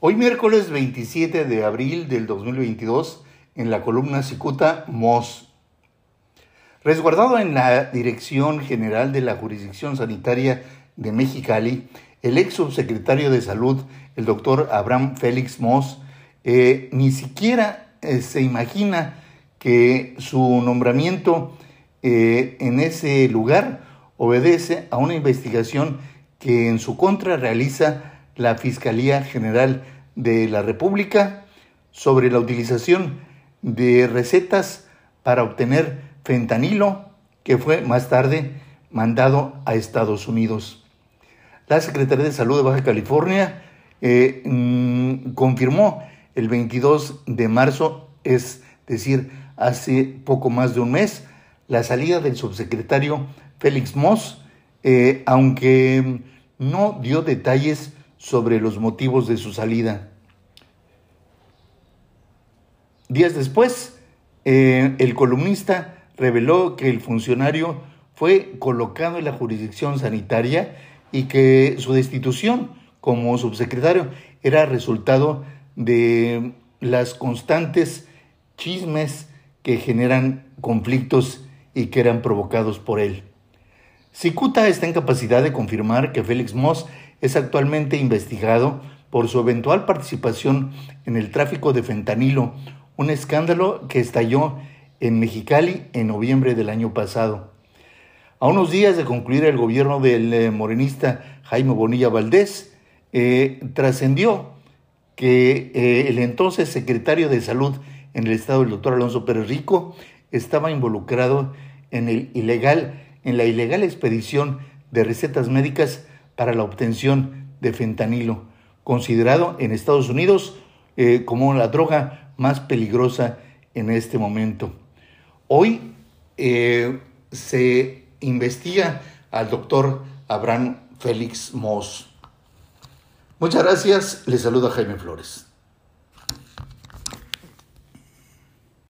Hoy miércoles 27 de abril del 2022, en la columna Cicuta MOS. Resguardado en la Dirección General de la Jurisdicción Sanitaria de Mexicali, el ex subsecretario de Salud, el doctor Abraham Félix Moss, eh, ni siquiera eh, se imagina que su nombramiento eh, en ese lugar obedece a una investigación que en su contra realiza la Fiscalía General de la República sobre la utilización de recetas para obtener fentanilo que fue más tarde mandado a Estados Unidos. La Secretaría de Salud de Baja California eh, mm, confirmó el 22 de marzo, es decir, hace poco más de un mes, la salida del subsecretario Félix Moss, eh, aunque no dio detalles sobre los motivos de su salida. Días después, eh, el columnista reveló que el funcionario fue colocado en la jurisdicción sanitaria y que su destitución como subsecretario era resultado de las constantes chismes que generan conflictos y que eran provocados por él. Cicuta está en capacidad de confirmar que Félix Moss es actualmente investigado por su eventual participación en el tráfico de fentanilo, un escándalo que estalló en Mexicali en noviembre del año pasado. A unos días de concluir el gobierno del eh, morenista Jaime Bonilla Valdés, eh, trascendió que eh, el entonces secretario de Salud en el estado, el doctor Alonso Pérez Rico, estaba involucrado en el ilegal en la ilegal expedición de recetas médicas para la obtención de fentanilo, considerado en Estados Unidos eh, como la droga más peligrosa en este momento. Hoy eh, se investiga al doctor Abraham Félix Moss. Muchas gracias, le saluda Jaime Flores.